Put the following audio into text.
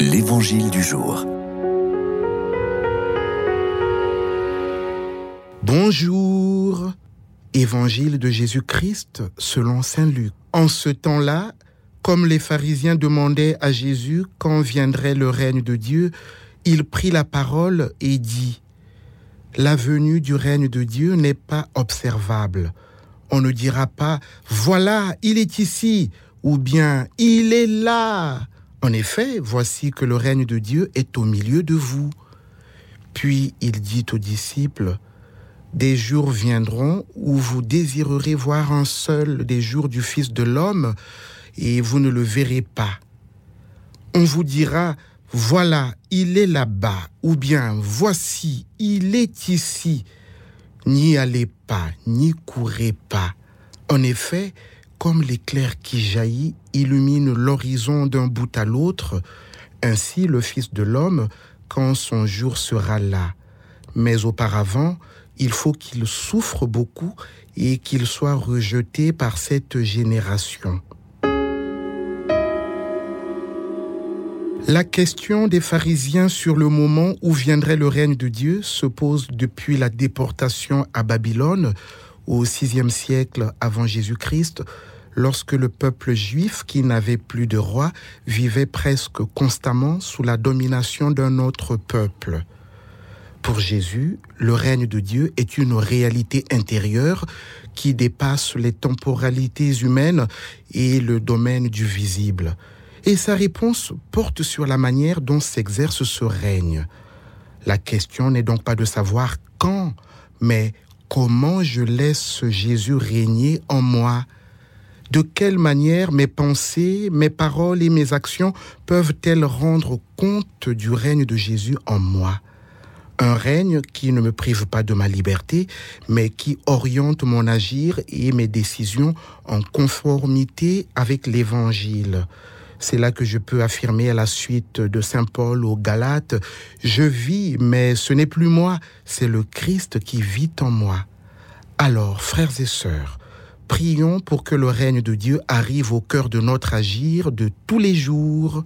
L'Évangile du jour. Bonjour. Évangile de Jésus-Christ selon Saint Luc. En ce temps-là, comme les pharisiens demandaient à Jésus quand viendrait le règne de Dieu, il prit la parole et dit, La venue du règne de Dieu n'est pas observable. On ne dira pas, Voilà, il est ici, ou bien, Il est là. En effet, voici que le règne de Dieu est au milieu de vous. Puis il dit aux disciples, Des jours viendront où vous désirerez voir un seul des jours du Fils de l'homme, et vous ne le verrez pas. On vous dira, Voilà, il est là-bas, ou bien Voici, il est ici. N'y allez pas, n'y courez pas. En effet, comme l'éclair qui jaillit illumine l'horizon d'un bout à l'autre, ainsi le Fils de l'homme, quand son jour sera là. Mais auparavant, il faut qu'il souffre beaucoup et qu'il soit rejeté par cette génération. La question des pharisiens sur le moment où viendrait le règne de Dieu se pose depuis la déportation à Babylone au VIe siècle avant Jésus-Christ, lorsque le peuple juif, qui n'avait plus de roi, vivait presque constamment sous la domination d'un autre peuple. Pour Jésus, le règne de Dieu est une réalité intérieure qui dépasse les temporalités humaines et le domaine du visible. Et sa réponse porte sur la manière dont s'exerce ce règne. La question n'est donc pas de savoir quand, mais comment je laisse Jésus régner en moi? De quelle manière mes pensées, mes paroles et mes actions peuvent-elles rendre compte du règne de Jésus en moi? Un règne qui ne me prive pas de ma liberté, mais qui oriente mon agir et mes décisions en conformité avec l'Évangile. C'est là que je peux affirmer à la suite de Saint Paul aux Galates, je vis, mais ce n'est plus moi, c'est le Christ qui vit en moi. Alors, frères et sœurs, prions pour que le règne de Dieu arrive au cœur de notre agir de tous les jours.